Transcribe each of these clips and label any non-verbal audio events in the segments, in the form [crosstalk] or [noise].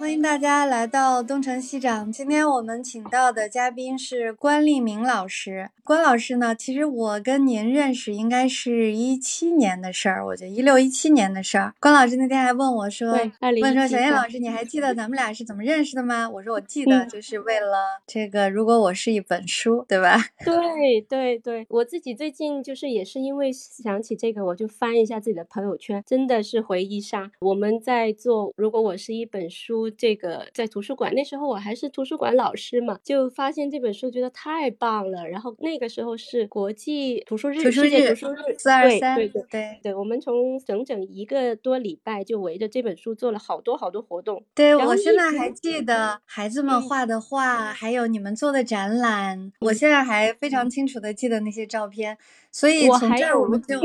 欢迎大家来到东城西长。今天我们请到的嘉宾是关立明老师。关老师呢，其实我跟您认识应该是一七年的事儿，我觉得一六一七年的事儿。关老师那天还问我说，问说小燕老师，你还记得咱们俩是怎么认识的吗？我说我记得，就是为了这个。如果我是一本书，对吧？[laughs] 对对对，我自己最近就是也是因为想起这个，我就翻一下自己的朋友圈，真的是回忆杀。我们在做，如果我是一本书。这个在图书馆那时候我还是图书馆老师嘛，就发现这本书觉得太棒了。然后那个时候是国际图书日，世界图书日四二三，对对对对，我们从整整一个多礼拜就围着这本书做了好多好多活动。对我现在还记得孩子们画的画，还有你们做的展览，我现在还非常清楚的记得那些照片。所以从这儿我们就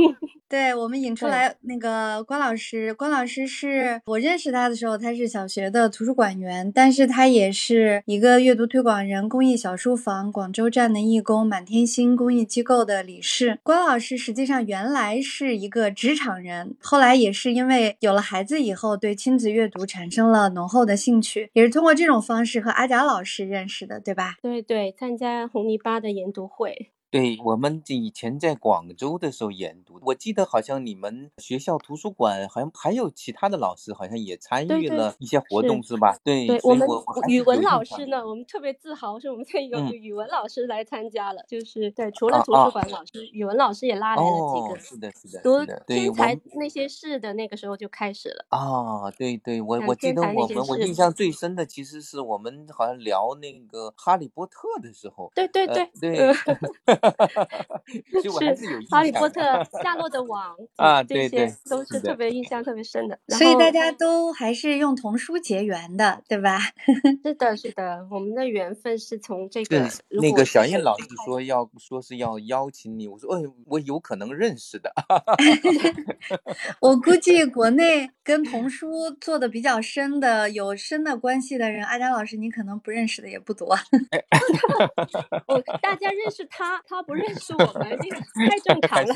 对我们引 [laughs] 出来那个关老师，关老师是我认识他的时候，他是小学的图书馆员，但是他也是一个阅读推广人、公益小书房广州站的义工、满天星公益机构的理事。关老师实际上原来是一个职场人，后来也是因为有了孩子以后，对亲子阅读产生了浓厚的兴趣，也是通过这种方式和阿贾老师认识的，对吧？对对，参加红泥巴的研读会。对我们以前在广州的时候研读，我记得好像你们学校图书馆好像还有其他的老师，好像也参与了一些活动，是吧？对，我们语文老师呢，我们特别自豪，是我们这有语文老师来参加了，就是对，除了图书馆老师，语文老师也拉来了几个，是的，是的，读天才那些事的那个时候就开始了。啊，对对，我我记得我们我印象最深的其实是我们好像聊那个哈利波特的时候，对对对对。[laughs] [laughs] 是《哈利波特》[laughs] 夏洛的网 [laughs] 啊，这些都是特别印象特别深的。所以大家都还是用童书结缘的，对吧？是的，是的，我们的缘分是从这个。那个小燕老师说要说是要邀请你，我说，哎，我有可能认识的。我估计国内跟童书做的比较深的、有深的关系的人，阿佳老师，你可能不认识的也不多。我大家认识他，他。不认识我们，这个太正 [laughs] 常了。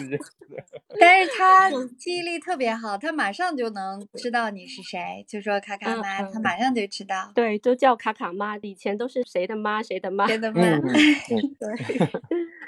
[laughs] 但是他记忆力特别好，他马上就能知道你是谁，就说卡卡妈，他马上就知道。对，都叫卡卡妈，以前都是谁的妈，谁的妈，谁的妈。[laughs] 对。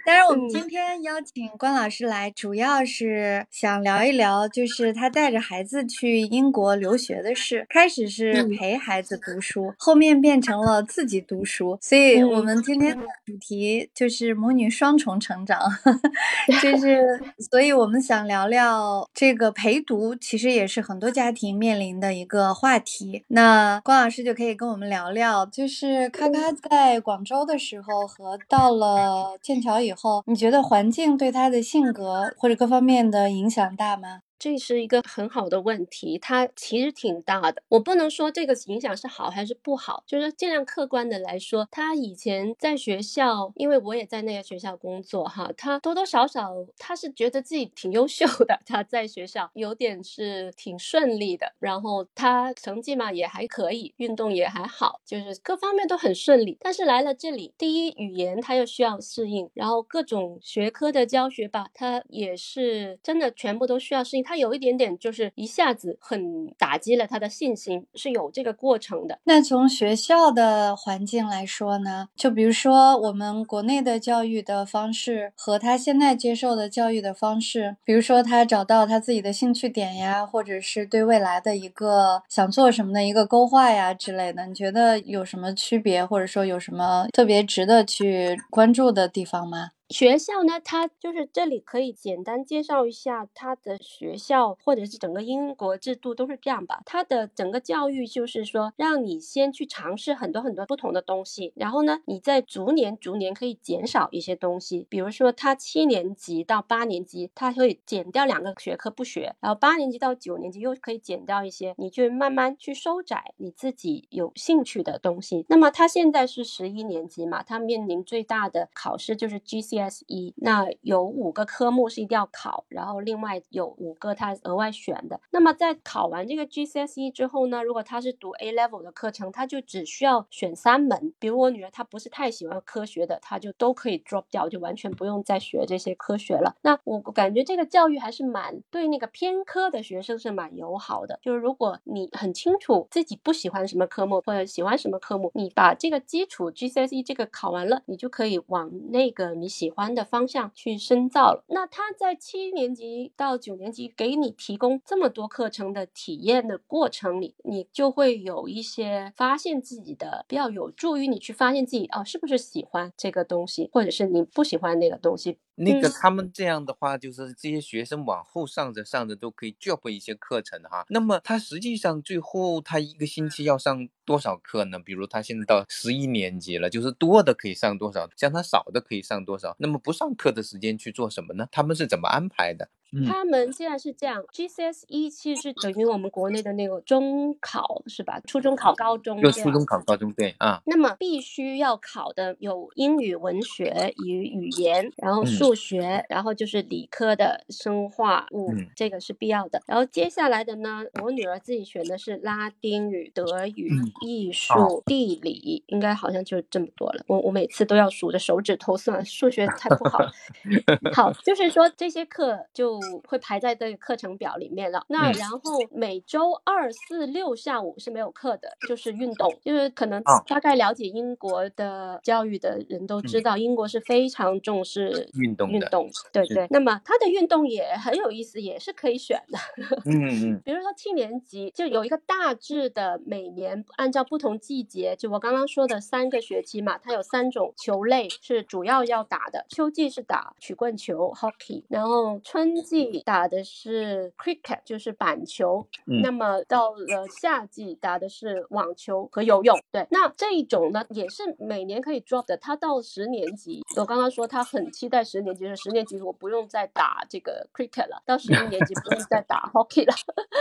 但是我们今天邀请关老师来，主要是想聊一聊，就是他带着孩子去英国留学的事。开始是陪孩子读书，后面变成了自己读书。所以我们今天的主题就是母女双重成长，[laughs] [laughs] 就是，所以我们想聊聊这个陪读，其实也是很多家庭面临的一个话题。那关老师就可以跟我们聊聊，就是咔咔在广州的时候和到了剑桥以。以后，你觉得环境对他的性格或者各方面的影响大吗？这是一个很好的问题，它其实挺大的。我不能说这个影响是好还是不好，就是尽量客观的来说，他以前在学校，因为我也在那个学校工作哈，他多多少少他是觉得自己挺优秀的，他在学校有点是挺顺利的，然后他成绩嘛也还可以，运动也还好，就是各方面都很顺利。但是来了这里，第一语言他又需要适应，然后各种学科的教学吧，他也是真的全部都需要适应。他有一点点，就是一下子很打击了他的信心，是有这个过程的。那从学校的环境来说呢？就比如说我们国内的教育的方式和他现在接受的教育的方式，比如说他找到他自己的兴趣点呀，或者是对未来的一个想做什么的一个勾画呀之类的，你觉得有什么区别，或者说有什么特别值得去关注的地方吗？学校呢，它就是这里可以简单介绍一下它的学校，或者是整个英国制度都是这样吧。它的整个教育就是说，让你先去尝试很多很多不同的东西，然后呢，你再逐年逐年可以减少一些东西。比如说，他七年级到八年级，他会减掉两个学科不学，然后八年级到九年级又可以减掉一些，你就慢慢去收窄你自己有兴趣的东西。那么他现在是十一年级嘛，他面临最大的考试就是 GC。GSE，那有五个科目是一定要考，然后另外有五个他额外选的。那么在考完这个 GCSE 之后呢，如果他是读 A level 的课程，他就只需要选三门。比如我女儿她不是太喜欢科学的，她就都可以 drop 掉，就完全不用再学这些科学了。那我感觉这个教育还是蛮对那个偏科的学生是蛮友好的。就是如果你很清楚自己不喜欢什么科目或者喜欢什么科目，你把这个基础 GCSE 这个考完了，你就可以往那个你喜欢的方向去深造了。那他在七年级到九年级给你提供这么多课程的体验的过程里，你就会有一些发现自己的，比较有助于你去发现自己哦是不是喜欢这个东西，或者是你不喜欢那个东西。那个他们这样的话，就是这些学生往后上着上着都可以 job 一些课程哈。那么他实际上最后他一个星期要上多少课呢？比如他现在到十一年级了，就是多的可以上多少，像他少的可以上多少。那么不上课的时间去做什么呢？他们是怎么安排的？他们现在是这样，GCSE 其实是等于我们国内的那个中考是吧？初中考高中，就初中考高中对啊。那么必须要考的有英语、文学与语言，然后数学，然后就是理科的生化物，这个是必要的。然后接下来的呢，我女儿自己选的是拉丁语、德语、艺术、地理，应该好像就这么多了。我我每次都要数着手指头算，数学太不好。[laughs] 好，就是说这些课就。会排在这个课程表里面了。那然后每周二、四、六下午是没有课的，就是运动。就是可能大概了解英国的教育的人都知道，英国是非常重视运动运动。对对。那么他的运动也很有意思，也是可以选的。嗯嗯。[laughs] 比如说七年级就有一个大致的，每年按照不同季节，就我刚刚说的三个学期嘛，它有三种球类是主要要打的。秋季是打曲棍球 （hockey），然后春。季打的是 cricket，就是板球。那么到了夏季打的是网球和游泳。对，那这一种呢也是每年可以 drop 的。他到十年级，我刚刚说他很期待十年级，是十年级我不用再打这个 cricket 了，到十一年级不用再打 hockey 了。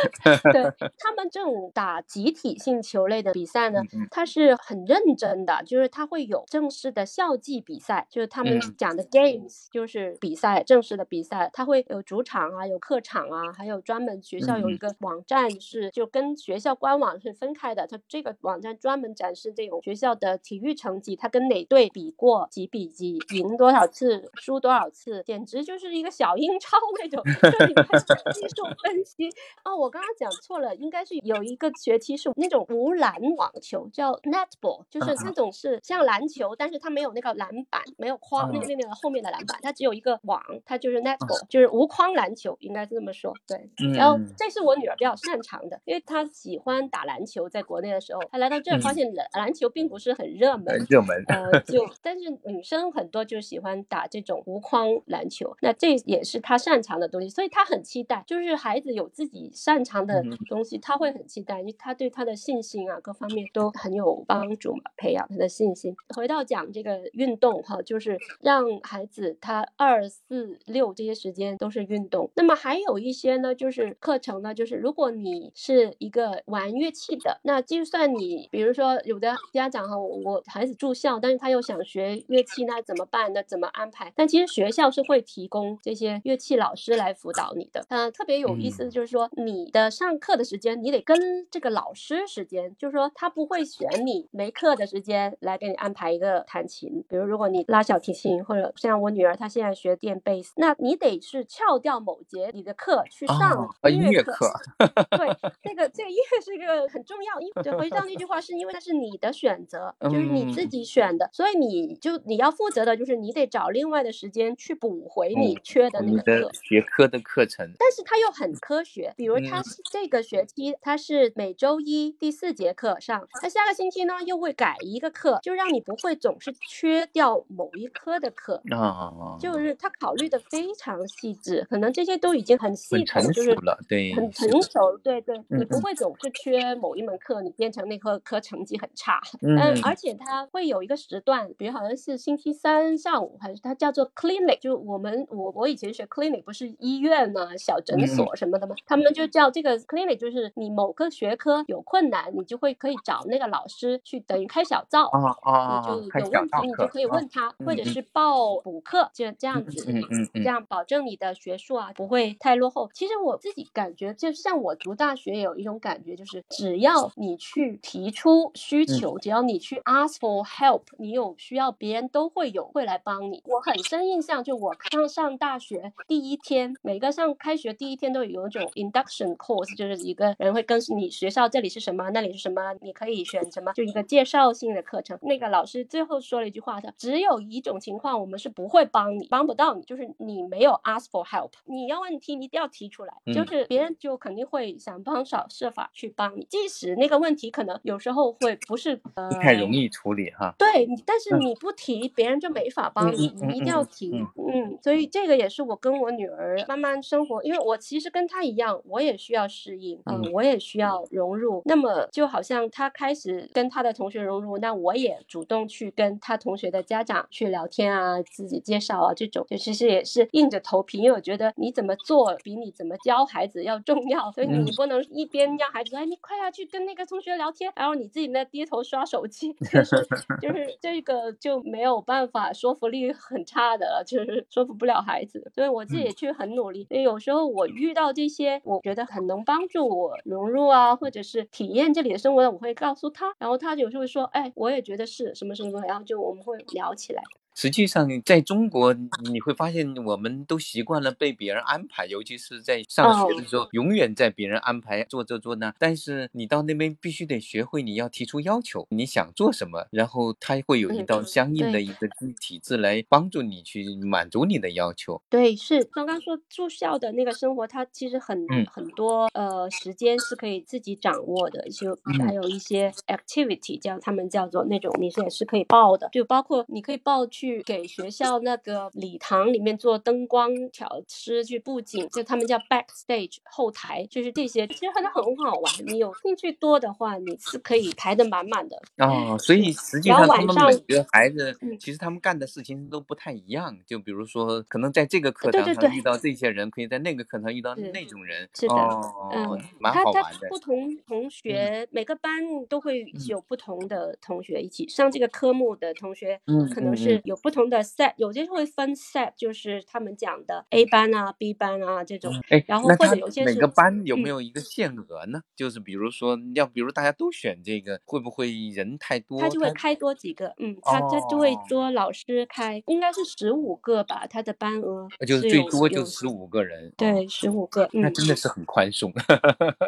[laughs] 对他们这种打集体性球类的比赛呢，他是很认真的，就是他会有正式的校际比赛，就是他们讲的 games，就是比赛正式的比赛，他会有主。主场啊，有客场啊，还有专门学校有一个网站是就跟学校官网是分开的。它这个网站专门展示这种学校的体育成绩，它跟哪队比过几比几，赢多少次，输多少次，简直就是一个小英超 [laughs] 那种。[laughs] 技术分析哦，我刚刚讲错了，应该是有一个学期是那种无篮网球，叫 netball，就是那种是像篮球，但是它没有那个篮板，没有框，那那那个后面的篮板，它只有一个网，它就是 netball，就是无框。篮球应该是这么说，对。然后这是我女儿比较擅长的，因为她喜欢打篮球。在国内的时候，她来到这儿发现篮篮球并不是很热门，热门。呃，就但是女生很多就喜欢打这种无框篮球，那这也是她擅长的东西，所以她很期待。就是孩子有自己擅长的东西，她会很期待，因为他对他的信心啊各方面都很有帮助嘛，培养他的信心。回到讲这个运动哈，就是让孩子他二四六这些时间都是运。运动，那么还有一些呢，就是课程呢，就是如果你是一个玩乐器的，那就算你，比如说有的家长哈，我孩子住校，但是他又想学乐器，那怎么办那？怎么安排？但其实学校是会提供这些乐器老师来辅导你的。嗯，特别有意思的就是说，你的上课的时间，你得跟这个老师时间，就是说他不会选你没课的时间来给你安排一个弹琴。比如如果你拉小提琴，或者像我女儿她现在学电贝斯，那你得是翘掉。到某节你的课去上音乐课，[laughs] 对，这个这个音乐是一个很重要。因对，回到那句话，是因为那是你的选择，就是你自己选的，所以你就你要负责的就是你得找另外的时间去补回你缺的那个课学科的课程。但是它又很科学，比如它是这个学期它是每周一第四节课上，它下个星期呢又会改一个课，就让你不会总是缺掉某一科的课啊，就是他考虑的非常细致。可能这些都已经很系统，很成就是熟了对很成熟，对对，你不会总是缺某一门课，你变成那科科成绩很差。嗯嗯，而且它会有一个时段，比如好像是星期三上午，还是它叫做 clinic，就我们我我以前学 clinic 不是医院呐、小诊嗯所什么的吗？他们就叫这个 clinic，就是你某个学科有困难，你就会可以找那个老师去等于开小灶。啊啊你就有问题，你就可以啊问他，或者是报补课，就这样子，嗯嗯嗯这样保证你的学术啊不会太落后。其实我自己感觉，就像我读大学有一种感觉，就是只要你去提出需求，只要你去 ask for help，你有需要，别人都会有会来帮你。我很深印象，就我刚上大学第一天，每个上开学第一天都有一种 induction course，就是一个人会跟你学校这里是什么，那里是什么，你可以选什么，就一个介绍性的课程。那个老师最后说了一句话，他只有一种情况我们是不会帮你，帮不到你，就是你没有 ask for help，你要问题你一定要提出来，就嗯是别人就肯定会想方设设法去帮你，即使那个问题可能有时候会不是呃不太容易处理哈。对，但是嗯你不提，别人就没法帮你，你一定要嗯提。嗯嗯，所以这个也是我跟我女儿慢慢生活，因为我其实跟她一样，我也需要适应，嗯，嗯我也需要融入。那么就好像她开始跟她的同学融入，那我也主动去跟她同学的家长去聊天啊，自己介绍啊，这种就其实也是硬着头皮，因为我觉得你怎么做比你怎么教孩子要重要，所以你嗯不能一边让孩子说，哎，你快要去跟那个同学聊天，然后你自己那低头刷手机，[laughs] 就是就是这个就没有办法说服力很差的了，就是说服不了孩子。所以我自己嗯也去很努力。所以有时候我遇到这些，我觉得很能帮助我融入啊，或者是体验这里的生活的，我会告诉他，然后他有时候会说，哎，我也觉得是什么什么，然后就我们会聊起来。实际上，在中国你会发现，我们都习惯了被别人安排，尤其是在上学的时候，永远在别人安排做这做那。但是你到那边必须得学会，你要提出要求，你想做什么，然后他会有一嗯道相应的。一个机体制来帮助你去满足你的要求。对，是。刚刚说住校的那个生活，它其实很、嗯。很多呃时间是可以自己掌握的，就还嗯。有一些 activity 叫他们叫做那种你是也是可以报的，就包括你可以报去给学校那个礼堂里面做灯光调师去布景，就他们叫 backstage 后台，就是这些，其实很很好玩。你有兴趣多的话，你是可以排的满满的。哦，所以实际上他们晚上每个孩子嗯，其实他们干的事情都不太一样。就比如说，可能在这个课堂上遇到这些人，可以在那个课堂遇到那种人。是的哦，嗯，蛮他他好玩的。不同同学、每个班都会有不同的同学一起上这个科目的同学，可能是嗯有不同的 set，有些会分 set，就是他们讲的 A 班啊、B 班啊这种。哎，然后或者有些是每个班有没嗯有一个限额呢？就是比如说，要比如大家都选这个，会不会人太多？他就会开多几个，嗯，他他就会哦多老师开，应该是十五个吧，他的班额呃就是最多就十五个人。哦对，十五个，嗯，那真的是很宽松。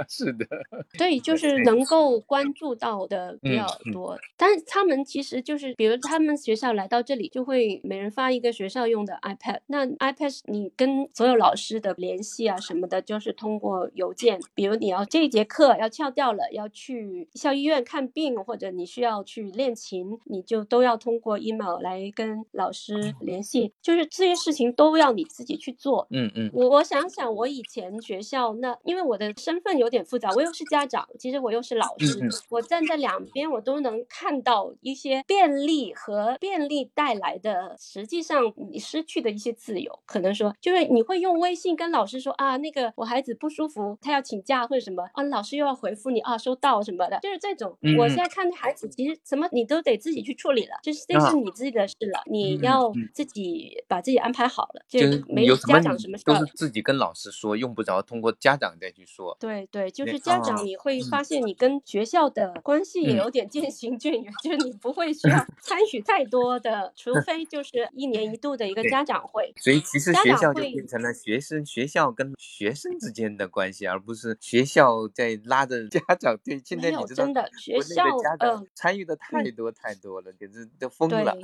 是的。[laughs] 对，就是能够关注到的比嗯较嗯多，但是他们其实就是，比如他们学校来到这里，就会每人发一个学校用的 iPad。那 iPad 你跟所有老师的联系啊什么的，就是通过邮件。比如你要这一节课要翘掉了，要去校医院看病，或者你需要去练琴，你就都要通过 email 来跟老师联系。就是这些事情都要你自己去做。嗯嗯我我想想，我以前学校那，因为我的身份有点复杂，我又是家长，其实我又是老师，嗯嗯我站在两边，我都能看到一些便利和便利带来的，实际上你失去的一些自由。可能说，就是你会用微信跟老师说啊，那个我孩子不舒服，他要请假或者什么啊，老师又要回复你啊，收到什么的，就是这种。我现在看孩子，其实什么你都得自己去处理了，就是这啊是你自己的事了，你嗯要嗯自己把自己安排好了，就就是没家有什么你长什么事儿都是自己跟老师说，用不着通过家长再去说。对对，就是家哦长，你会嗯发现你跟学校的关系也嗯有点渐行渐远，[laughs] 就是你不会需要参与太多的，除非就是一年一度的一个家长会。所以其实学校就会变成了学生学校跟学生之间的关系，而不是学校在拉着家长。对，现在你知道真的学校嗯参与的太嗯多太多了，简直都疯了。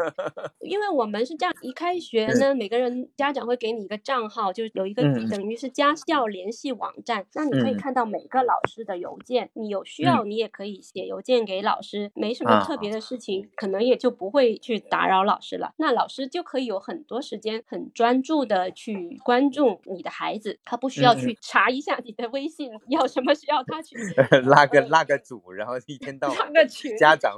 [laughs] 因为我们是这样，一开学嗯呢，每个人家长会给你一个账号，就有一个等于是家校联系网站，那你可以嗯看到每个老师的邮件，你有需要你也可以写邮件给老师，没什么特别的事情，可能也就不会去打扰老师了。那老师就可以有很多时间，很专注的去关注你的孩子，他不需要去查一下你的微信要什么需要他去 [laughs] 拉个拉个组，然后一天到晚家长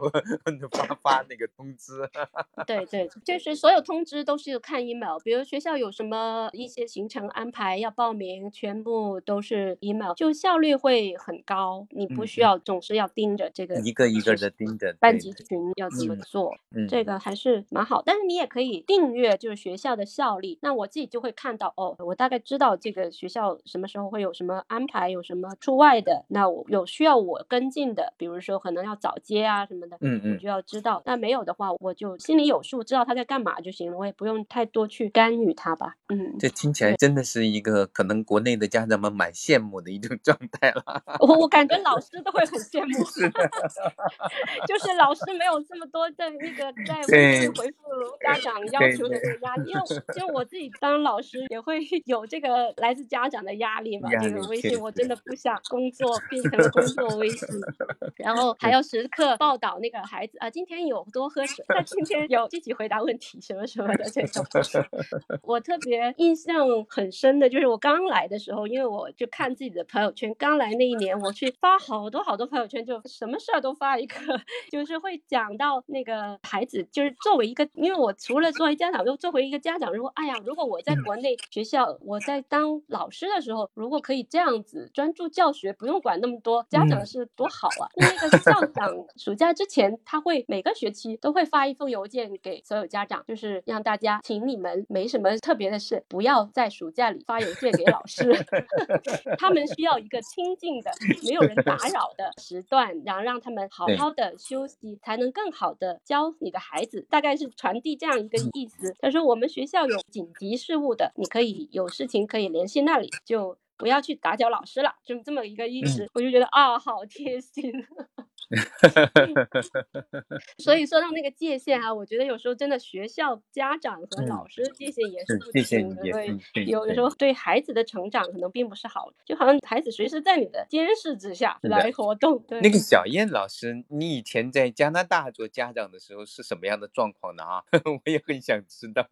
发发那个通知。[laughs] 对对，就是所有通知都是看 email，比如学校有什么一些行程安排要报名，全部都是 email，就效率会很高。你不需要总是要盯着这个一个一个的盯着班级群要怎么做，这个还是蛮好。但是你也可以订阅，就是学校的校历，那我自己就会看到哦，我大概知道这个学校什么时候会有什么安排，有什么出外的，那我有需要我跟进的，比如说可能要早接啊什么的，嗯嗯，我就要知道。那没有的话，我就心里有数，知道他在干嘛就行了，我也不用太多去干预他吧。嗯，这听起来真的是一个可能国内的家长们蛮羡慕的一种 [laughs] 状态了。我我感觉老师都会很羡慕 [laughs] [laughs] 就是老师没有这么多的那个在回复 [laughs] 家长要求的那个压力，因为因为我自己当老师也会 [laughs] 有这个来自家长的压力嘛。这个微信我真的不想工作变成工作微信，然后还要时刻报道那个孩子啊，今天有多喝水，他今天有积极回答问题什么什么的这种。[laughs] 我特别印象很深的就是我刚来的时候，因为我就看自己的朋友圈，刚来那一年我去发好多好多朋友圈，就什么事儿都发一个，就是会讲到那个孩子，就是作为一个，因为我除了作为家长，又作为一个家长，如果哎呀，如果我在国内学校，我在当老师的时候，如果可以这样子专注教学，不用管那么多家长是多好啊！那那个校长暑假之前，他会每个学期都会发一封邮件给所有家长，就是让大家请你们没什么特别的事，不要在暑假里发邮件给老师，[laughs] 他们需要一个清静的、没有人打扰的时段，然后让他们好好的休息，才能更好的教你的孩子。大概是传递这样一个意思。他说我们学校有紧急事务的，你可以有事情可以联系那里，就不要去打搅老师了，就这么一个意思。我就觉得啊，好贴心。[laughs] 所以说到那个界限啊，我觉得有时候真的学校、家长和老师的界限也是不清的，对，有的时候对孩子的成长可能并不是好的，就好像孩子随时在你的监视之下来活动。对，那个小燕老师，你以前在加拿大做家长的时候是什么样的状况呢？啊，[laughs] 我也很想知道。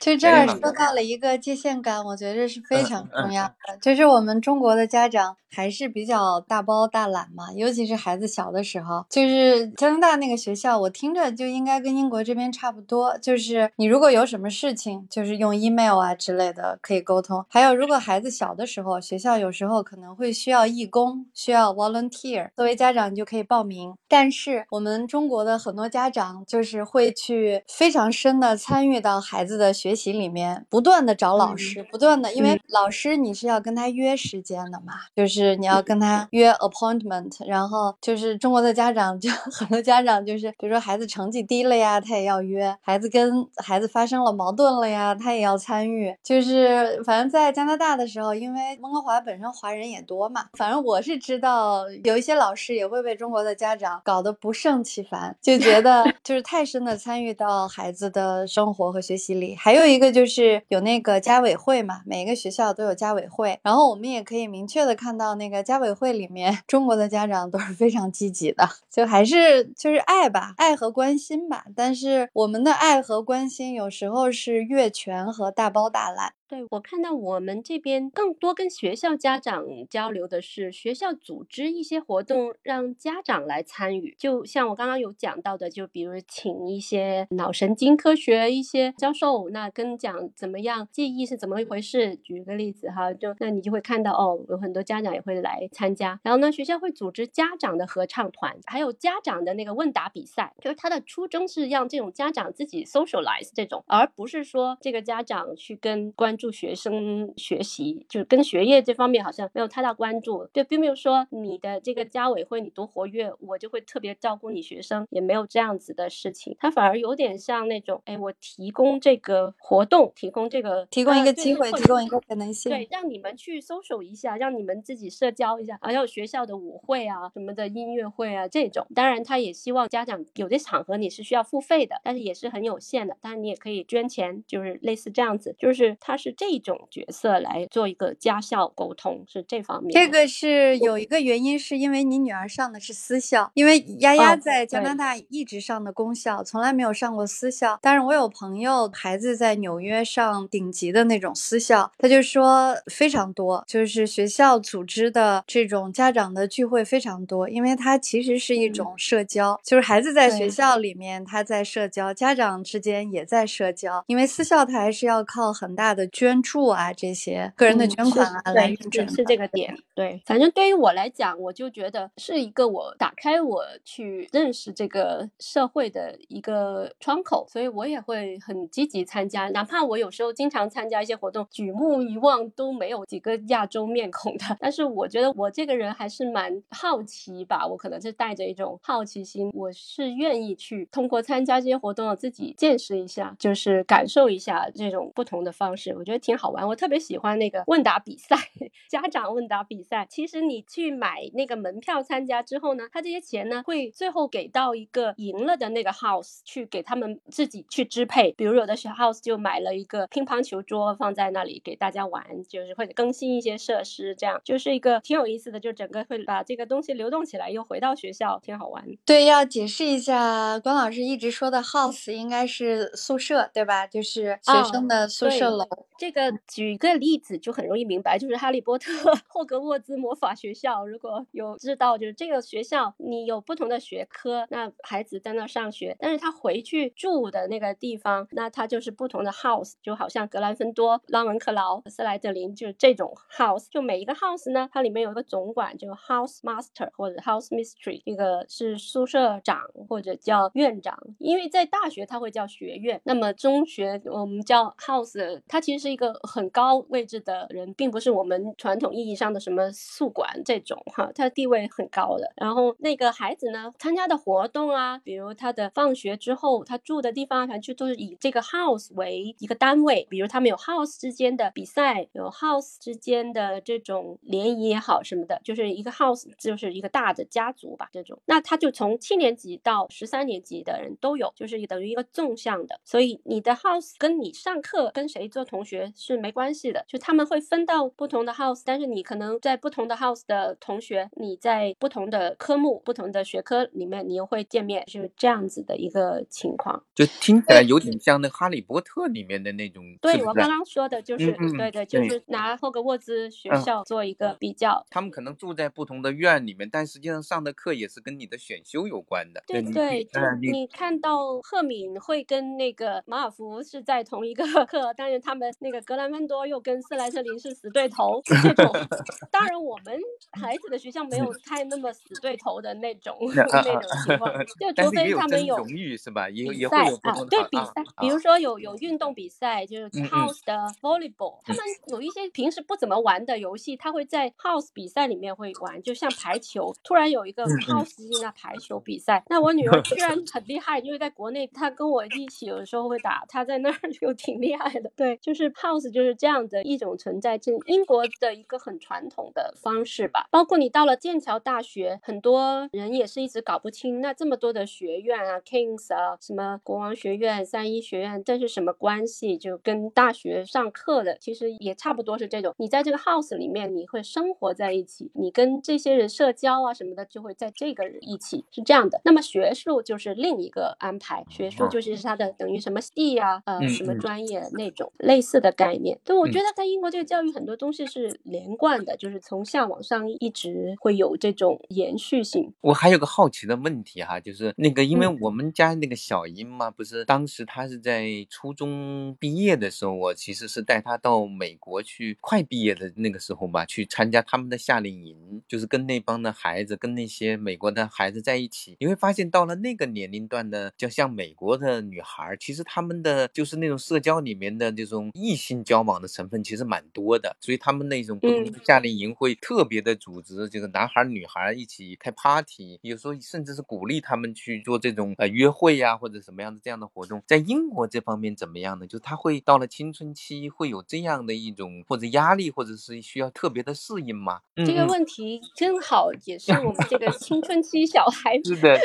就这儿说到了一个界限感，我觉得是非常 [laughs] 重要的。就是我们中国的家长还是比较大包大揽嘛，尤其是孩子小的时候。就是加拿大那个学校，我听着就应该跟英国这边差不多。就是你如果有什么事情，就是用 email 啊之类的可以沟通。还有，如果孩子小的时候，学校有时候可能会需要义工，需要 volunteer，作为家长你就可以报名。但是我们中国的很多家长就是会去非常深的参与到孩子的学。学习里面不断的找老师，不断的，因为老师你是要跟他约时间的嘛，就是你要跟他约 appointment，然后就是中国的家长就 [laughs] 很多家长就是，比如说孩子成绩低了呀，他也要约；孩子跟孩子发生了矛盾了呀，他也要参与。就是反正在加拿大的时候，因为温哥华本身华人也多嘛，反正我是知道有一些老师也会被中国的家长搞得不胜其烦，就觉得 [laughs] 就是太深的参与到孩子的生活和学习里，还有。还有一个就是有那个家委会嘛，每个学校都有家委会，然后我们也可以明确的看到那个家委会里面，[laughs] 中国的家长都是非常积极的，[laughs] 就还是就是爱吧，爱和关心吧。但是我们的爱和关心有时候是越权和大包大揽。对我看到我们这边更多跟学校家长交流的是学校组织一些活动，让家长来参与。就像我刚刚有讲到的，就比如请一些脑神经科学一些教授，那跟讲怎么样记忆是怎么一回事。举个例子哈，就那你就会看到哦，有很多家长也会来参加。然后呢，学校会组织家长的合唱团，还有家长的那个问答比赛。就是他的初衷是让这种家长自己 socialize 这种，而不是说这个家长去跟关。助学生学习，就是跟学业这方面好像没有太大关注。对，并没有说你的这个家委会你多活跃，我就会特别照顾你学生，也没有这样子的事情。他反而有点像那种，哎，我提供这个活动，提供这个，提供一个机会，提供一个可能性，对，让你们去搜索一下，让你们自己社交一下。还有学校的舞会啊，什么的音乐会啊这种。当然，他也希望家长有些场合你是需要付费的，但是也是很有限的。但是，你也可以捐钱，就是类似这样子，就是他是。是这种角色来做一个家校沟通，是这方面。这个是有一个原因，是因为你女儿上的是私校，因为丫丫在加拿大一直上的公校，从来没有上过私校。但是我有朋友孩子在纽约上顶级的那种私校，他就说非常多，就是学校组织的这种家长的聚会非常多，因为它其实是一种社交，就是孩子在学校里面他在社交，家长之间也在社交，因为私校它还是要靠很大的捐助啊这些个人的捐款啊来运转，是这个点。对，反正对于我来讲，我就觉得是一个我打开我去认识这个社会的一个窗口，所以我也会很积极参加，哪怕我有时候经常参加一些活动，举目一望都没有几个亚洲面孔的，但是我觉得我这个人还是蛮好奇吧，我可能是带着一种好奇心，我是愿意去通过参加这些活动自己见识一下，就是感受一下这种不同的方式，我觉得挺好玩，我特别喜欢那个问答比赛，[laughs] 家长问答比赛。其实你去买那个门票参加之后呢，他这些钱呢会最后给到一个赢了的那个 house 去给他们自己去支配。比如有的小 house 就买了一个乒乓球桌放在那里给大家玩，就是会更新一些设施，这样就是一个挺有意思的，就整个会把这个东西流动起来，又回到学校，挺好玩。对，要解释一下，关老师一直说的 house 应该是宿舍，对吧？就是学生的宿舍楼。这个举个例子就很容易明白，就是哈利波特 [laughs] 霍格沃兹魔法学校，如果有知道，就是这个学校你有不同的学科，那孩子在那上学，但是他回去住的那个地方，那他就是不同的 house，就好像格兰芬多、拉文克劳、斯莱特林，就是这种 house，就每一个 house 呢，它里面有一个总管，就 house master 或者 house mystery，这个是宿舍长或者叫院长，因为在大学他会叫学院，那么中学我们叫 house，它其实。一个很高位置的人，并不是我们传统意义上的什么宿管这种哈，他地位很高的。然后那个孩子呢，参加的活动啊，比如他的放学之后，他住的地方，反正就都是以这个 house 为一个单位。比如他们有 house 之间的比赛，有 house 之间的这种联谊也好什么的，就是一个 house 就是一个大的家族吧。这种，那他就从七年级到十三年级的人都有，就是等于一个纵向的。所以你的 house 跟你上课跟谁做同学。是没关系的，就他们会分到不同的 house，但是你可能在不同的 house 的同学，你在不同的科目、不同的学科里面，你又会见面，就是这样子的一个情况。就听起来有点像那《哈利波特》里面的那种。对我刚刚说的就是，对对，就是拿霍格沃兹学校做一个比较。他们可能住在不同的院里面，但实际上上的课也是跟你的选修有关的。对对，就你看到赫敏会跟那个马尔福是在同一个 [laughs] 课，但是他们那。那个格兰芬多又跟斯莱特林是死对头，这种 [laughs] 当然我们孩子的学校没有 [laughs] 太那么死对头的那种那种情况，就除非他们有荣誉是吧？比赛啊，对比赛，比如说有有运动比赛，就是 house 的 volleyball，他们有一些平时不怎么玩的游戏，他会在 house 比赛里面会玩，就像排球，突然有一个 house 性的排球比赛，那我女儿居然很厉害，因为在国内她跟我一起有的时候会打，她在那儿 [laughs] 就挺厉害的，对，就是。House 就是这样的一种存在，这英国的一个很传统的方式吧。包括你到了剑桥大学，很多人也是一直搞不清，那这么多的学院啊，Kings 啊，什么国王学院、三一学院，这是什么关系？就跟大学上课的其实也差不多是这种。你在这个 House 里面，你会生活在一起，你跟这些人社交啊什么的，就会在这个一起，是这样的。那么学术就是另一个安排，学术就是它的等于什么系啊，呃，什么专业那种类似的。概念，对，我觉得在英国这个教育很多东西是连贯的，就是从下往上一直会有这种延续性。我还有个好奇的问题哈，就是那个，因为我们家那个小英嘛，不是当时她是在初中毕业的时候，我其实是带她到美国去，快毕业的那个时候吧，去参加他们的夏令营，就是跟那帮的孩子，跟那些美国的孩子在一起，你会发现到了那个年龄段的，就像美国的女孩，其实他们的就是那种社交里面的这种异。性交往的成分其实蛮多的，所以他们那种不同的夏令营会特别的组织，这个男孩女孩一起开 party，有时候甚至是鼓励他们去做这种呃约会呀或者什么样的这样的活动。在英国这方面怎么样呢？就他会到了青春期会有这样的一种或者压力，或者是需要特别的适应吗？这个问题正好，也是我们这个青春期小孩子是的，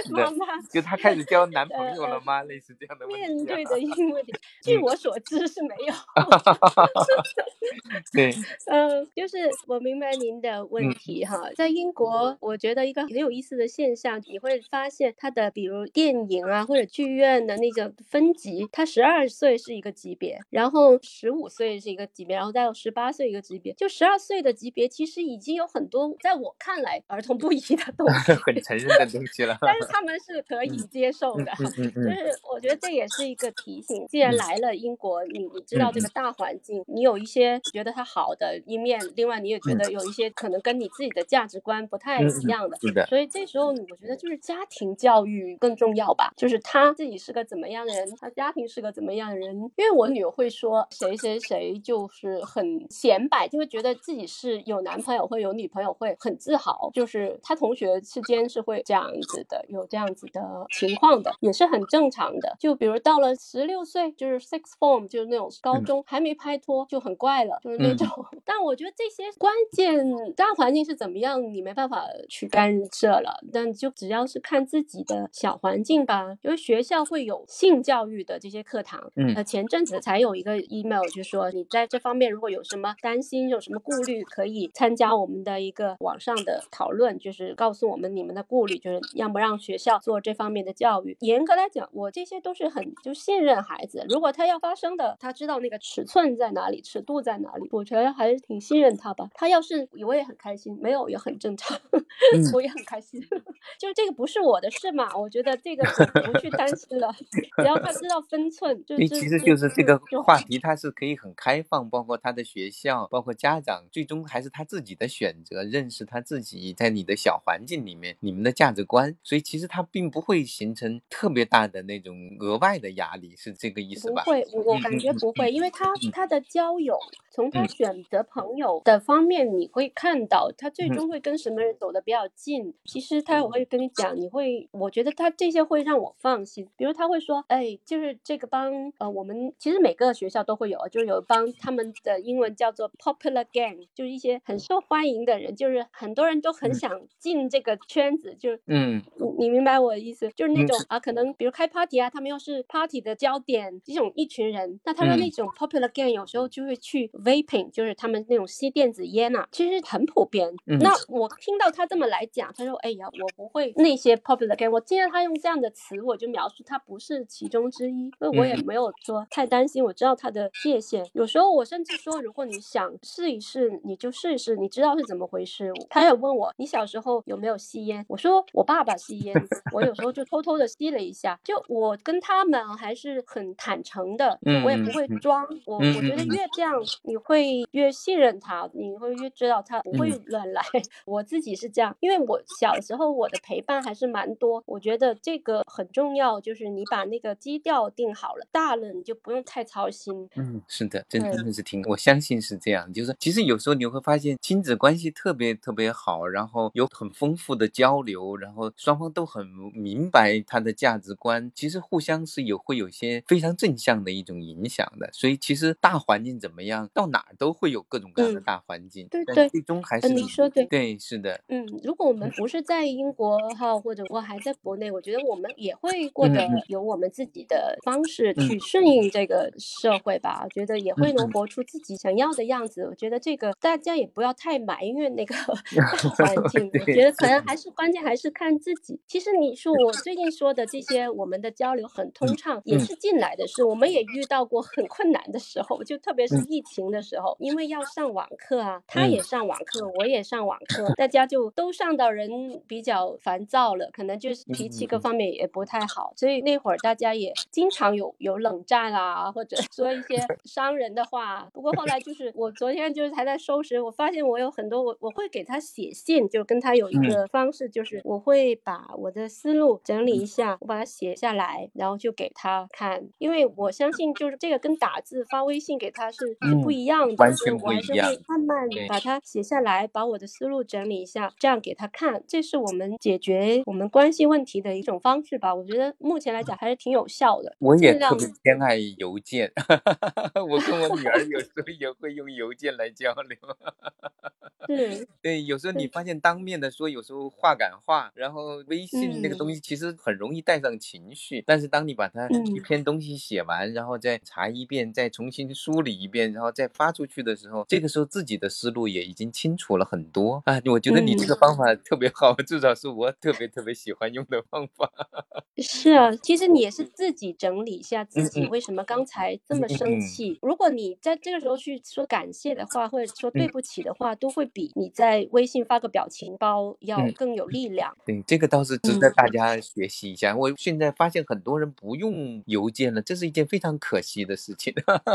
就他开始交男朋友了吗？类似这样的问题面对的一个问题，[laughs] 据我所知是没有。[laughs] 对，[laughs] 嗯，就是我明白您的问题哈，在英国，我觉得一个很有意思的现象，你会发现它的比如电影啊或者剧院的那个分级，它十二岁是一个级别，然后十五岁是一个级别，然后再有十八岁一个级别，就十二岁的级别其实已经有很多在我看来儿童不宜的东 [laughs] 西，很成人的东西了。但是他们是可以接受的，就是我觉得这也是一个提醒，既然来了英国，你你知道这个大环境，你有一些觉得它好的一面，另外你也觉得有一些可能跟你自己的价值观不太一样的，是的。所以这时候我觉得就是家庭教育更重要吧，就是他自己是个怎么样的人，他家庭是个怎么样的人。因为我女儿会说谁谁谁就是很显摆，就会觉得自己是有男朋友或有女朋友会很自豪，就是他同学之间是会这样子的，有这样子的情况的，也是很正常的。就比如到了十六岁，就是 six form，就是那种高中还没拍拖就很怪了，就是那种。[laughs] 但我觉得这些关键大环境是怎么样，你没办法去干涉了。但就只要是看自己的小环境吧，因为学校会有性教育的这些课堂。嗯，呃，前阵子才有一个 email 就说你在这方面如果有什么担心、有什么顾虑，可以参加我们的一个网上的讨论，就是告诉我们你们的顾虑，就是让不让学校做这方面的教育。严格来讲，我这些都是很就信任孩子，如果他要发生的，他知道那个尺寸在哪里，尺度在哪里，我觉得还是挺信任他吧。他要是我也很开心，没有也很正常，[laughs] 我也很开心。[laughs] 就是这个不是我的事嘛，我觉得这个不去担心了，[laughs] 只要他知道分寸。就其实就是这个话题，他是可以很开放，包括他的学校，包括家长，最终还是他自己的选择，认识他自己在你的小环境里面，你们的价值观。所以其实他并不会形成特别大的那种额外的压力，是这个意思吧？不会，我感觉不会，因为他他的交友，从他选择朋友的方面，你会看到他最终会跟什么人走的比较近。其实他我会跟你讲，你会，我觉得他这些会让我放心。比如他会说，哎，就是这个帮，呃，我们其实每个学校都会有，就是有帮他们的英文叫做 popular gang，就是一些很受欢迎的人，就是很多人都很想进这个圈子，就是嗯，你明白我的意思，就是那种啊，可能比如开 party 啊，他们又是 party 的焦点，这种一群人，那他们那种 popular gang 有时候就会去 vaping，就是他们那种吸电子烟啊，其实很普遍。那我听到他这么来讲，他说，哎呀，我不会那些 popular gang，我听到他用这样的词，我就描述他不是其中之一，所以我也没有说太担心，我知道他的界限。有时候我甚至说，如果你想试一试，你就试一试，你知道是怎么回事。他也问我，你小时候有没有吸烟？我说我爸爸吸烟，我有时候就偷偷的吸了一下。就我跟他们还是很坦诚的，我也不会装。我我觉得越这样，你会越信任他，你会越知道他不会乱来。[laughs] 我自己是这样，因为我小时候我的陪伴还是蛮多，我觉得这个很重要，就是你把那个基调定好了，大了你就不用太操心。嗯，是的，真真的是挺，我相信是这样。就是其实有时候你会发现亲子关系特别特别好，然后有很丰富的交流，然后双方都很明白他的价值观，其实互相是有会有些非常正向的一种影响的。所以其实大环境怎么样，到哪儿都会有各种各样的大环境。对对，最终还是你说对对是的。嗯，如果我们不是在英国哈，或者我还在国内，我觉得我们也会过得有我们自己的方式去顺应这个社会吧。我觉得也会能活出自己想要的样子。我觉得这个大家也不要太埋怨那个 [laughs] 大环境，我觉得可能 [laughs] 还是关键还是看自己。其实你说我最近说的这些，我们的交流很通畅，也是进来的事。我们也遇到过很困难的时候，就特别是疫情的时候，因为要上网课啊，他也上网课，我也上网课，大家就都上到人比较烦躁了，可能就是脾气各方面也不太好，所以那会儿大家也经常有有冷战啊，或者说一些 [laughs] 伤人的话。不过后来就是我昨天就是还在收拾，我发现我有很多我我会给他写信，就跟他有一个方式，就是我会把我的思路整理一下，我把它写下来，然后就给他看，因为我相信就是这个跟打字发微信给他是是不一样的，完全不一样。慢慢把它写下来，把我的思路整理一下，这样给他看，这是我们解决我们关系问题的一种方式吧。我觉得目前来讲还是挺有效的。我也特别偏爱邮件，[laughs] 我跟我女儿有时候也会用邮件来交流。[laughs] 对，对，有时候你发现当面的说，有时候话赶话，然后微信那个东嗯西其实很容易带上情绪。但是当你把它一嗯篇东西写完，然后再查一遍，再重新梳理一遍，然后再发出去的时候，这个时候自己的思路也已经清楚了很多啊。我觉得你这个嗯方法特别好，至少是我特别特别喜欢用的方法。[laughs] 是啊，其实你也是自己整理一下自己为什么刚才这么生气。如果你在这个时候去说感谢的话，或者说对嗯不起的话，都会比你在微信发个表情包要嗯更有力量。对，这个倒是值得嗯大家学习一下。我现在发现很多人不用邮件了，这是一件非常可惜的事情。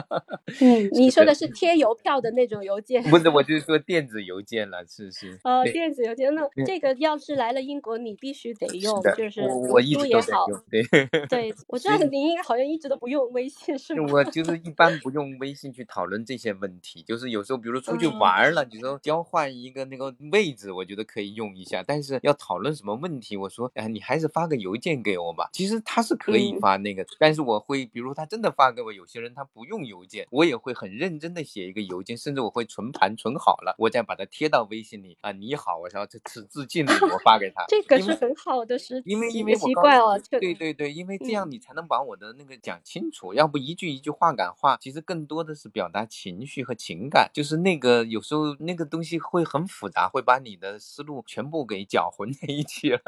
[laughs] 嗯，你说的是贴邮票的那种邮件。不是，我就是说电子邮件了，是是。呃，电子邮件，那嗯这个要是来了英国，你必须得用，的，就是我我一直也好。都在用，对。[laughs] 对，我知道所以您应该好像一直都不用微信，是吗？我就是一般不用微信去讨论这些问题，就是有时候比如出去嗯玩了，有时候交换一个那个位置，我觉得可以用一下。但是要讨论什么问题，我说，哎，你还是发个邮件给我吧。其实他是可以嗯发那个，但是我会，比如他真的发给我，有些人他不用邮件，我也会很认真的写一个邮件，甚至我会存盘存好了，我再把它贴到微信里啊，你好，然后这此致敬礼我发给他。[laughs] 这个是很好的时因为因为习惯哦，对对对，因为这嗯样你才能把我的那个讲清楚，要不一句一句话感话，其实更多的是表达情绪和情感，就是那个有时候那个东西会很复杂，会把你的思路全部给搅混在一起了。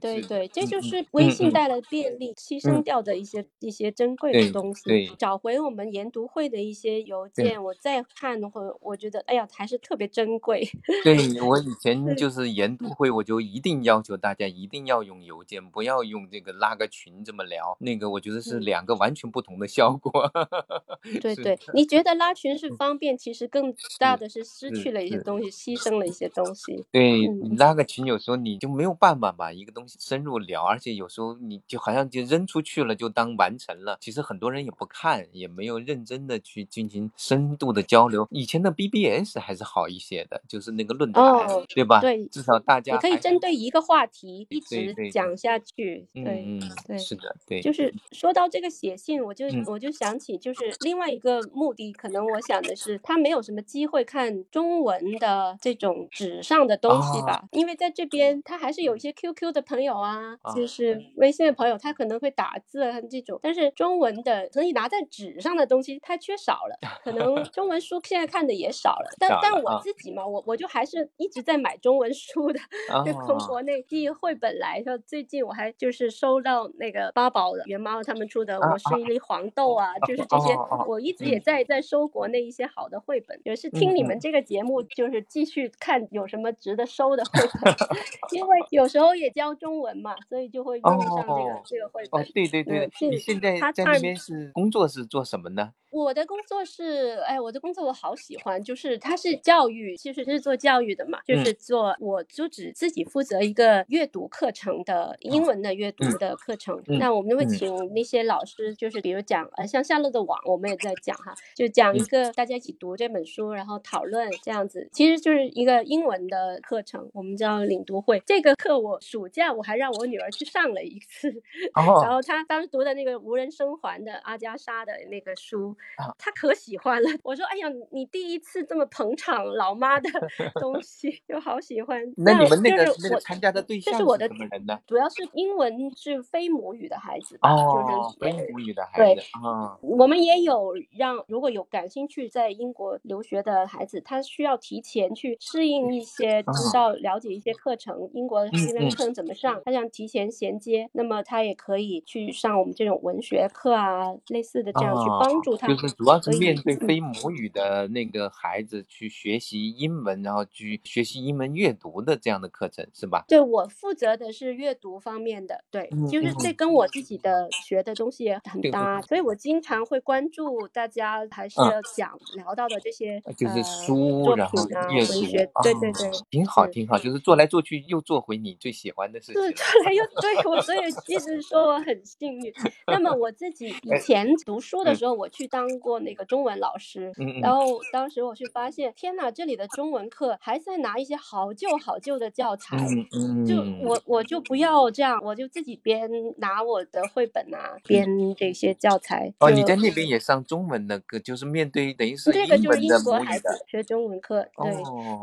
对对，这就嗯是微信带来的便利，牺牲嗯掉的一些一些珍贵的东西。找回我们研读会的一些邮件，我再看的话，我觉得哎呀，还是特别珍贵。[laughs] 对我以前就是研读会，我就一定要求大家一定要用邮件，不要用这个拉个群这么聊，那个我觉得是嗯两个完全不同的效果。[laughs] 对是对，的你觉得拉群是嗯方便，其实更大的是失去了一些东西，牺牲了一些东西。对嗯你拉个群，有时候你就没有办法把一个东西深入聊，而且有时候你就好像就扔出去了，就当完成了。其实很多人也不看，也没有认真的去进行深度的交流。以前的 BBS 还是好一些的，就是那个论坛，哦对吧？对至少大家可以针对一个话题一直讲下去。对对。是的，对，就是说到这个写信，我就嗯我就想起，就是另外一个目的，可能我想的是，他没有什么机会看中文的这种纸上的东西哦吧，因为在这边他还是有一些 QQ 的朋友啊，啊就是微信的朋友，他可能会打字啊这种，但是中文的可以拿在纸上的东西太缺少了，可能 [laughs] 中文书现在看的也少了，但但我自己嘛，我我就还是一直在买中文书的，就从啊国内第一绘本来，说最近我还就是收到那个八宝的元猫他们出的《啊我是一粒黄豆》啊，就是这些我一直也嗯。在在收国内一些好的绘本，也是听你嗯。们这个节目，就是继续看有什么值得收的绘本，[laughs] 因为有时候也教中文嘛，所以就会用上这个哦这个绘哦本。，对对对嗯，你是现在他看在那边是工作是做什么呢？我的工作是，哎，我的工作我好喜欢，就是它是教育，其实是做教育的嘛，就嗯。是做，我就只自己负责一个阅读课程的英文的阅读嗯的课程，嗯。那我们会嗯。请那些老师，就是比如讲，呃，像夏洛的网，我们也在讲哈，就讲一嗯。个大家一起读这本书，然后讨论这样子，其实就是一个英文的课程，我们叫领读会。这个课我暑假我还让我女儿去上了一次，[laughs] 然哦，后她当时读的那个无人生还的阿加莎的那个书啊，她可喜欢了。[laughs] 我说：“哎呀，你第一次这么捧场老妈的 [laughs] 东西，就好喜欢。”那你们那个就是我那个参加的对象是这是我的什么人呢？主要是英文是非母语的孩子就是非母语的孩对子啊，我们也有让如果有感兴趣在英国留学的孩子，他需要提前去适应一些，知啊道了解一些课程，英国的嗯嗯这边课程怎么上，他想提前衔接，那么他也可以去上我们这种文学课啊，类似的这样去啊帮助他。就是主要是面对嗯非母语的那个孩子去学习英文，然后去学习英文阅读的这样的课程是吧？对我负责的是阅读方面的，对，嗯就是嗯这跟我自己的学的东西也很搭，所以我经常会关注大家还是嗯要讲聊到的这些呃就是呃书，作然后阅读文学，啊，对对对，挺好挺好，就是做来做去又做回你最喜欢的事情 [laughs] 对，了。后来又对我，所以一直说我很幸运。那么 [laughs] 我自己以哎前读书的嗯时候，我去当过那个中文老师，然后当时我去发现，天呐，这里的中文课还在拿一些好旧好旧的教材。嗯就嗯，我我就不要这样，我就自己编拿我的绘本啊，编这些教材。哦，你在那边也上中文的课，就是面对等于是这个就是英国孩子。学中文课，对，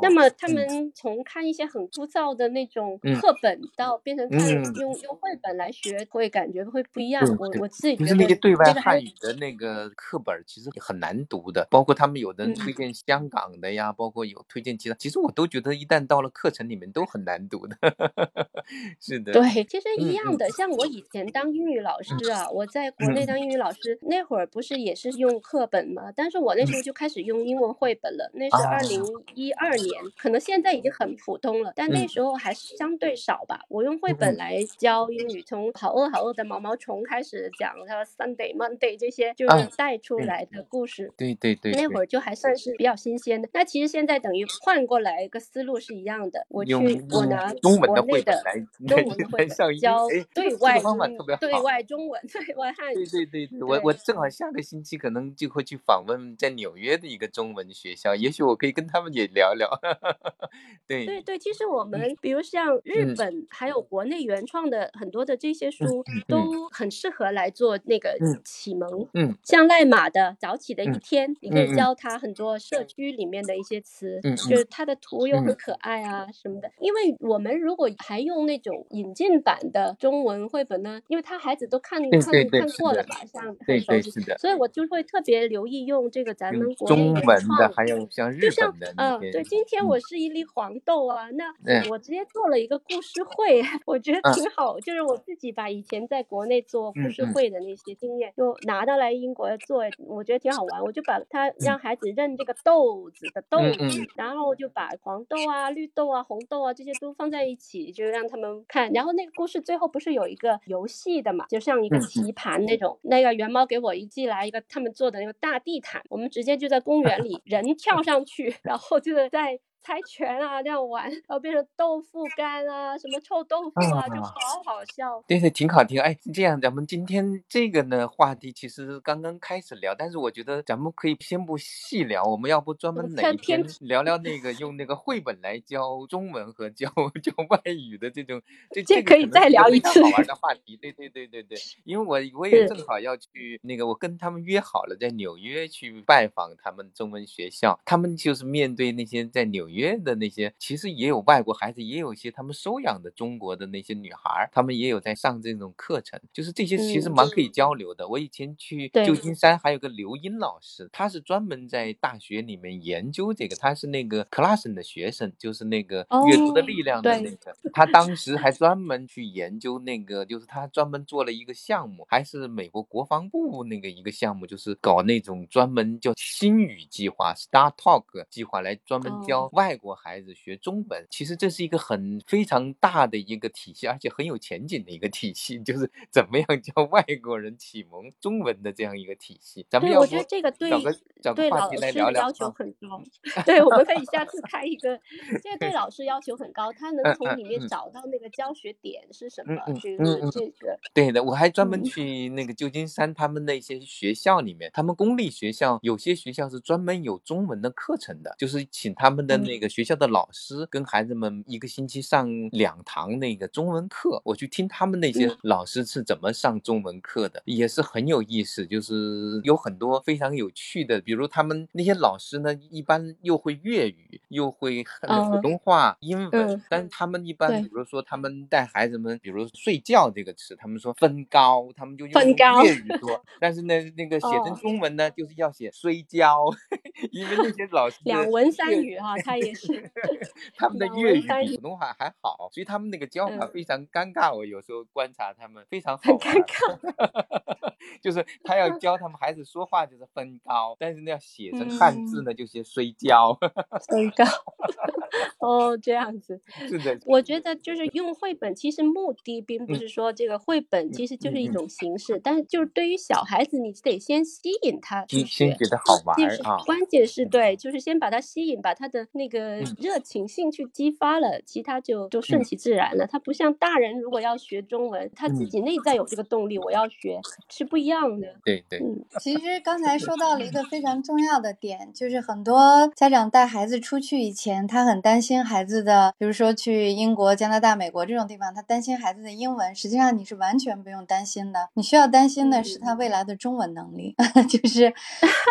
那么他嗯们从看一些很枯燥的那种嗯课本，到变成看嗯用用绘本来学，会感觉会不一样。我我自己觉得就是那个对外汉语的那个课本，其实很难读的。包括他们有的人推荐香港的呀，包括有推荐其他，其实我都觉得一旦到了课程里面都很难读的。[laughs] 是的，对，其实一样的。像我以前当英语老师啊，我在国内嗯当英语老师那会儿，不是也是用课本吗？但是我那时候就开始用英文绘本了，那是二零一二年，可能现在已经很普通了，但那嗯时候还是相对少吧。我用绘本来教英语，从好饿好饿的毛毛虫开始讲，它 Sunday、Monday 这些就啊是带出嗯来的故事。对对对，对那会儿就还算是比较新鲜的。那其实现在等于换过来一个思路是一样的。我去我拿中文的国内的绘本来中文的来教哎对外方法特别对外中文、[laughs] 对外汉语。对对对，我我正好下个星期可能就会去访问在纽约的一个中文学校，也许我可以跟他们也聊聊。[laughs] 对对对，其实我们比如像日嗯本，还有国内原创的很多的这些书，嗯都很适合来做那个嗯启蒙。嗯像赖马的《早起的一嗯。天》，你可以教他很多社区里面的一些词，嗯就是他的图又很嗯。可爱啊什么的。因为我们如果还用那种引进版的中文绘本呢，因为他孩子都看看看过了吧，像对对是的，所以我就会特别留意用这个咱们国内原中文的，创还有像日就像本的那呃，些。对，今天嗯我是一粒黄豆啊，那嗯。我直接做了一个故事会，[laughs] 我觉得嗯。挺好，就是我自己把以前在国内做故事会的那些经验，就拿到来英国做，我觉得挺好玩，我就把它让孩子认这个豆子的豆嗯嗯然后就把黄豆啊、绿豆啊、红豆啊这些都放在一起，就让他们看。然后那个故事最后不是有一个游戏的嘛，就像一个棋盘那种。那个圆猫给我一寄来一个他们做的那个大地毯，我们直接就在公园里，人跳上去，然后就是在。猜拳啊，这样玩，然后变成豆腐干啊，什么臭豆腐啊，就啊好好笑。对对，挺好听。哎，这样咱们今天这个呢话题其实刚刚开始聊，但是我觉得咱们可以先不细聊，我们要不专门哪一天聊聊那个用那个绘本来教中文和教教外语的这种，这这这个可以再聊一次好玩的话题。对对对对对，因为我我也正好要去那个，我跟他们约好了在纽约去拜访他们中文学校，他们就是面对那些在纽约的那些，其实也有外国孩子，也有一些他们收养的中国的那些女孩，他们也有在上这种课程，就是这些其实嗯蛮可以交流的。我以前去旧。金山还有个刘英老师，他是专门在大学里面研究这个，他是那个 Classen 的学生，就是那个阅读的哦力量的那。个，他当时还专门去研究那个，就是他专门做了一个项目，还是美国国防部那个一个项目，就是搞那种专门叫新语计划 （Star Talk） 计划，来专门教哦外国孩子学中文。其实这是一个很非常大的一个体系，而且很有前景的一个体系，[laughs] 就是怎么样教外国人启蒙中文的这样一个体系。咱们对，要不我觉得这个对找个找个对话题来老师聊聊要求啊很高。[laughs] 对，我们可以下次 [laughs] 开一个，这个对老师要求很高，他能从里面嗯找到那个教学点是什么，就是这个。对的，我还专门嗯去那个旧金山他们那些学校里面，他们公立学校有些学校是专门有中文的课程的，就是请他们的嗯那个学校的老师跟孩子们一个星期上两堂那个中文课，我去听他们那些嗯。老师是怎么上中文课的，也是很有意思，就是有很多非常有趣的，比如他们那些老师呢，一般又会粤语，又会呃普嗯通话、英文，嗯但是他们一般比如说他们带孩子们，比如睡觉这个词，他们说分高，他们就用粤。语说，但是呢，那个写成哦。中文呢，就是要写睡觉，[laughs] 因为那些老师两文三语哈，他也是。[laughs] 他们的两粤语比普通话还好，所以他们那个教法嗯非常尴尬。我有时候观察他们非常好很玩尴尬，[laughs] 就是他要教他们孩子说话就是分高，但是那要写成汉字呢就写睡觉。很高。[laughs] 哦，这样子。是的，我觉得就是用绘本，其实目的并不嗯是说这个绘本其实就是一种形式，但是就是对于小孩子，你得先吸引他先。觉得好玩啊。关键是对，就是先把他吸引，把他的那个嗯。热情、兴趣激发了，其他就就顺嗯。其自然了。他不像大人，如果要学中文，他自嗯。己内在有这个动力，我要学是不一样的。对对，嗯，其实刚才说到了一个非常重要的点，就是很多家长带孩子出去以前，他很担心孩子的，比如说去英国、加拿大、美国这种地方，他担心孩子的英文，实际上你是完全不用担心的。你需要担心的是他未来的中文能力，[laughs] 就是，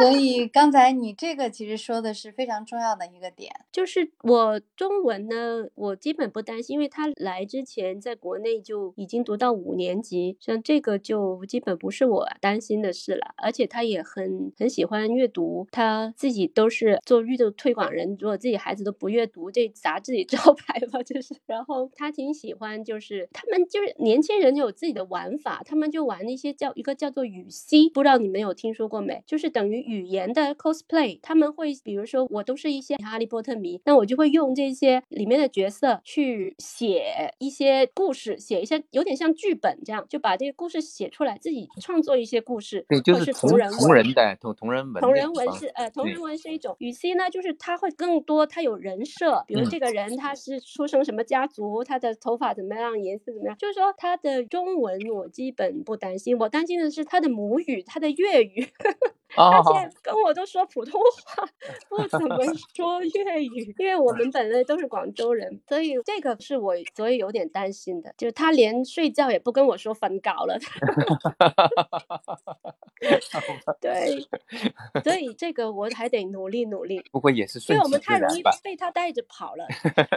所以刚才你这个其实说的是非常重要的一个点，就是我中文呢，我基本不担心，因为他来之前在国内就已经读到五年级，像这个就基本不是我担心的事了，而且他也很很喜欢阅读，他自己都是做阅读推广人，如果自己孩子都不阅读，这砸自己招牌吧，就是。然后他挺喜欢，就是他们就是年轻人有自己的玩法，他们就玩那些叫一个叫做语 C，不知道你们有听说过没？就是等于语言的 cosplay，他们会比如说我都是一些哈利波特迷，那我就会用这些里面的角色去写一些故事，写一些有点像剧本这样，就把这个故事写出来，自己创作一些故事，对，就是同人同人的同同人文，同人文是呃同人文是一种语 C 呢，就是他会更多，他有人设，比如这个人他是出生什么家族，他的头发怎么样，颜色怎么样，就是说他的中文我基本不担心，我担心的是他的母语，他的粤语。他现在跟我都说普通话，不怎么 [laughs] 说粤语，因为我们本来都是广州人，所以这个是我所以有点担心的，就是他连睡觉也不跟我说分稿了。[laughs] 对，所以这个我还得努力努力。[laughs] 不过也是，因为我们太容易被他带着跑了。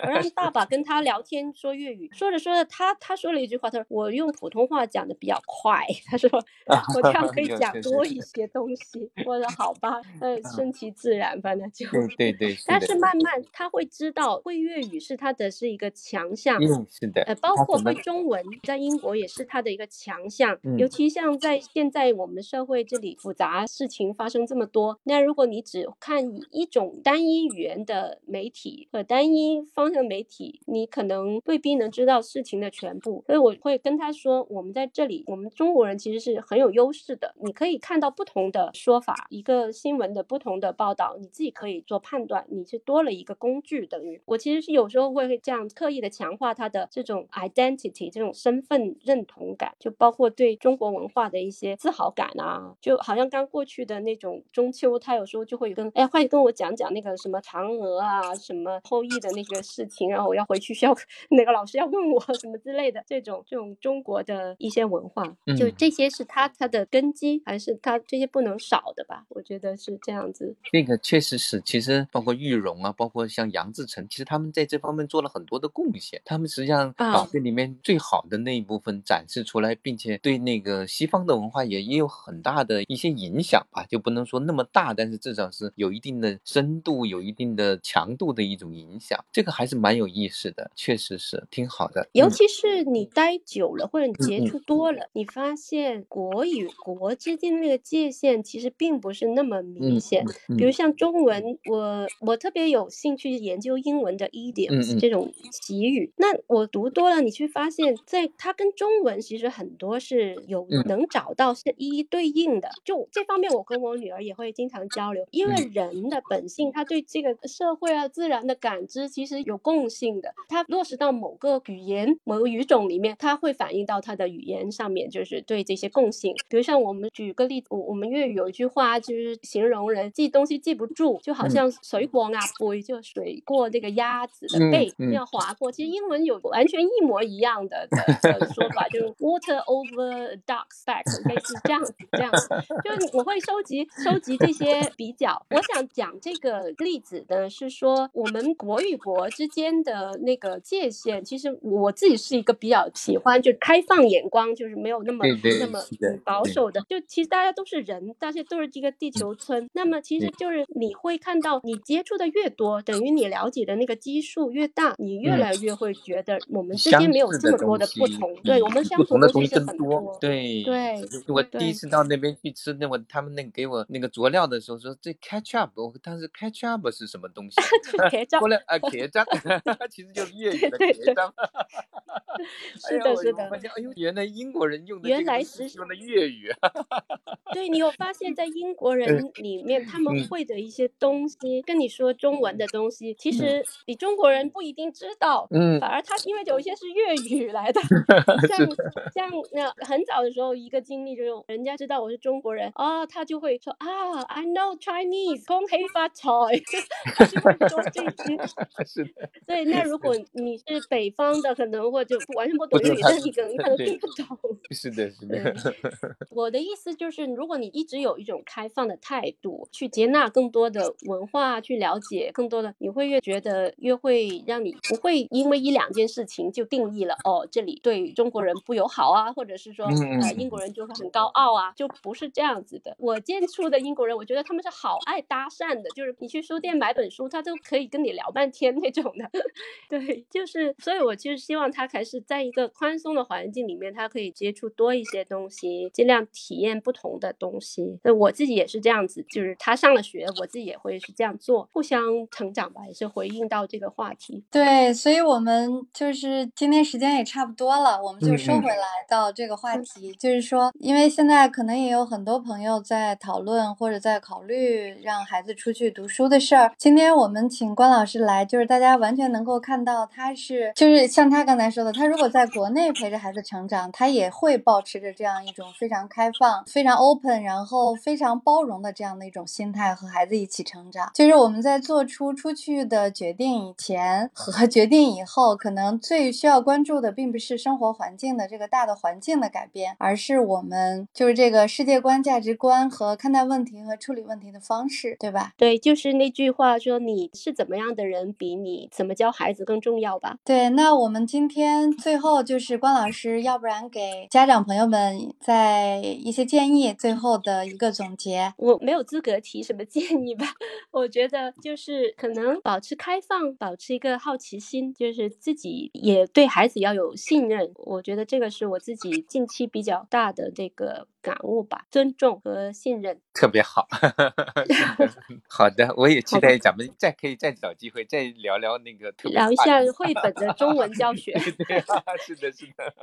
我让爸爸跟他聊天说粤语，说着说着，他他说了一句话，他说我用普通话讲的比较快，他说我这样可以讲多一些东西。我说好吧，[laughs] 呃，顺其自然，吧，那就对对。但是慢慢他会知道，会粤语是他的是一个强项，嗯，是的。呃，包括会中文，在英国也是他的一个强项。尤其像在现在我们社会这里复杂事情发生这么多，那如果你只看一种单一语言的媒体和单一方向媒体，你可能未必能知道事情的全部。所以我会跟他说，我们在这里，我们中国人其实是很有优势的，你可以看到不同的说。法一个新闻的不同的报道，你自己可以做判断，你是多了一个工具。等于我其实是有时候会这样刻意的强化他的这种 identity，这种身份认同感，就包括对中国文化的一些自豪感啊。就好像刚过去的那种中秋，他有时候就会跟哎，快跟我讲讲那个什么嫦娥啊，什么后羿的那个事情，然后我要回去需要 [laughs] 哪个老师要问我 [laughs] 什么之类的，这种这种中国的一些文化，就这些是他他的根基，还是他这些不能少。好的吧，我觉得是这样子。那个确实是，其实包括玉荣啊，包括像杨志成，其实他们在这方面做了很多的贡献。他们实际上把这里面最好的那一部分展示出来，并且对那个西方的文化也也有很大的一些影响吧，就不能说那么大，但是至少是有一定的深度、有一定的强度的一种影响。这个还是蛮有意思的，确实是挺好的。尤其是你待久了或者你接触多了，你发现国与国之间的那个界限其实。并不是那么明显，比如像中文，我我特别有兴趣研究英文的 idioms 这种习语。那我读多了，你去发现，在它跟中文其实很多是有能找到是一一对应的。就这方面，我跟我女儿也会经常交流，因为人的本性，他对这个社会啊、自然的感知其实有共性的。它落实到某个语言、某个语种里面，它会反映到它的语言上面，就是对这些共性。比如像我们举个例子，我我们粤语有一句。话就是形容人记东西记不住，就好像水过鸭背，就水过那个鸭子的背要划过。其实英文有完全一模一样的的说法，就是 water over duck's back，类似这样子这样子。就我会收集收集这些比较。我想讲这个例子呢，是说我们国与国之间的那个界限，其实我自己是一个比较喜欢就开放眼光，就是没有那么那么保守的。就其实大家都是人，大家都。就是这个地球村，那么其实就是你会看到，你接触的越多，等于你了解的那个基数越大，你越来越会觉得我们之间没有这么多的不同。对我们相同的东西很多。对对，我第一次到那边去吃那我他们那给我那个佐料的时候说这 ketchup，我当时 ketchup 是什么东西？[laughs] 过来啊，[laughs] 茄酱，其实就是粤语的茄酱。[laughs] 是的，是的。哎呦，原来英国人用的原来是用的粤语。对你有发现，在英国人里面，他们会的一些东西，跟你说中文的东西，其实你中国人不一定知道。嗯。反而他因为有一些是粤语来的，[laughs] 像像那很早的时候一个经历就是，人家知道我是中国人啊，他就会说啊，I know Chinese，恭喜发财，[laughs] 他就会说这些。[laughs] 是的。对，那如果你是北方的，可能或者完全不懂粤语，那你可能可能听不懂。是的，是的。我的意思就是，如果你一直有一种开放的态度，去接纳更多的文化，去了解更多的，你会越觉得越会让你不会因为一两件事情就定义了哦，这里对中国人不友好啊，或者是说呃英国人就会很高傲啊，就不是这样子的。我接触的英国人，我觉得他们是好爱搭讪的，就是你去书店买本书，他都可以跟你聊半天那种的。[laughs] 对，就是，所以我其实希望他还是在一个宽松的环境里面，他可以接触多一些东西，尽量体验不同的东西。那我自己也是这样子，就是他上了学，我自己也会是这样做，互相成长吧，也是回应到这个话题。对，所以我们就是今天时间也差不多了，我们就收回来到这个话题，就是说，因为现在可能也有很多朋友在讨论或者在考虑让孩子出去读书的事儿。今天我们请关老师来，就是大家完全能够看到他是，就是像他刚才说的，他如果在国内陪着孩子成长，他也会保持着这样一种非常开放、非常 open，然后非常包容的这样的一种心态和孩子一起成长。就是我们在做出出去的决定以前和决定以后，可能最需要关注的，并不是生活环境的这个大的环境的改变，而是我们就是这个世界观、价值观和看待问题和处理问题的方式，对吧？对，就是那句话说，你是怎么样的人，比你怎么教孩子更重要吧？对，那我们今天最后就是关老师，要不然给家长朋友们在一些建议，最后的一个总结。我没有资格提什么建议吧？[laughs] 我觉得就是可能保持开放，保持一个好奇心，就是自己也对孩子要有信任。我觉得这个是我自己近期比较大的这个。感悟吧，尊重和信任，特别好。[laughs] 好的，我也期待咱们再可以再找机会再聊聊那个，聊一下绘本的中文教学。[laughs] 对，是的，是的。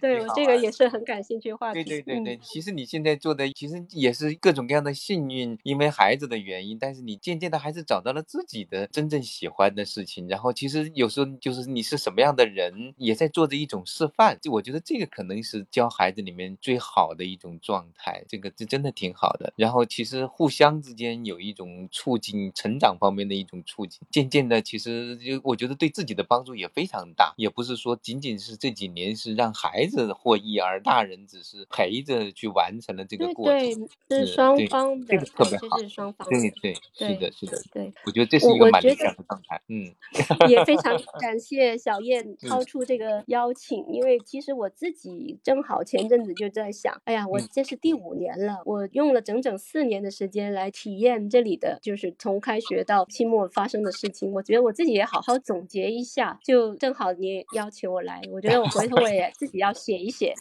对我，这个也是很感兴趣话题。对对对对，其实你现在做的其实也是各种各样的幸运，因为孩子的原因，但是你渐渐的还是找到了自己的真正喜欢的事情。然后其实有时候就是你是什么样的人，也在做着一种示范。就我觉得这个可能是教孩子里面最好的一。种状态，这个这真的挺好的。然后其实互相之间有一种促进成长方面的一种促进，渐渐的，其实就我觉得对自己的帮助也非常大。也不是说仅仅是这几年是让孩子获益，而大人只是陪着去完成了这个过程。对，是双方的，这个特别好。是双方的。对对，是的，是的。对，我觉得这是一个蛮理想的状态。嗯，也非常 [laughs] 感谢小燕抛出这个邀请，因为其实我自己正好前阵子就在想，哎呀。我这是第五年了，我用了整整四年的时间来体验这里的，就是从开学到期末发生的事情。我觉得我自己也好好总结一下，就正好你邀请我来，我觉得我回头我也自己要写一写，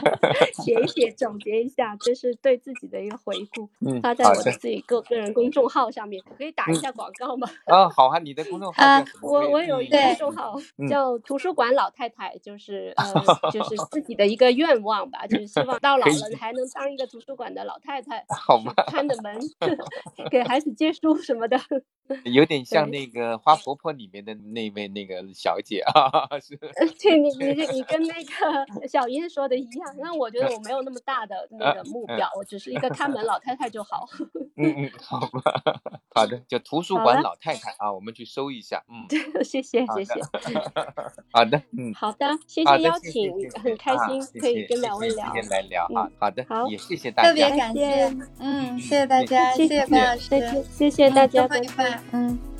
[laughs] 写一写总结一下，这是对自己的一个回顾，发在我的自己个个人公众号上面，可以打一下广告吗？啊，好啊，你的公众号啊，我我有一个公众号叫图书馆老太太，就是呃，就是 [laughs] 自己的一个愿望吧，就是希望到老了。还能当一个图书馆的老太太？看着门，[laughs] 给孩子借书什么的，[laughs] 有点像那个花婆婆里面的那位那个小姐啊。[laughs] 是，对你你你 [laughs] 跟那个小英说的一样。那我觉得我没有那么大的那个目标，我只是一个看门老太太就好。嗯嗯，好吧，好的，就图书馆老太太啊，我们去搜一下。嗯，谢谢谢谢。好的，嗯，好的，谢谢邀请，很开心可以跟两位聊。今天来聊啊。好的，好，也谢谢大家，特别感谢，嗯，谢谢大家，谢谢关老师，谢谢大家，愉快，嗯。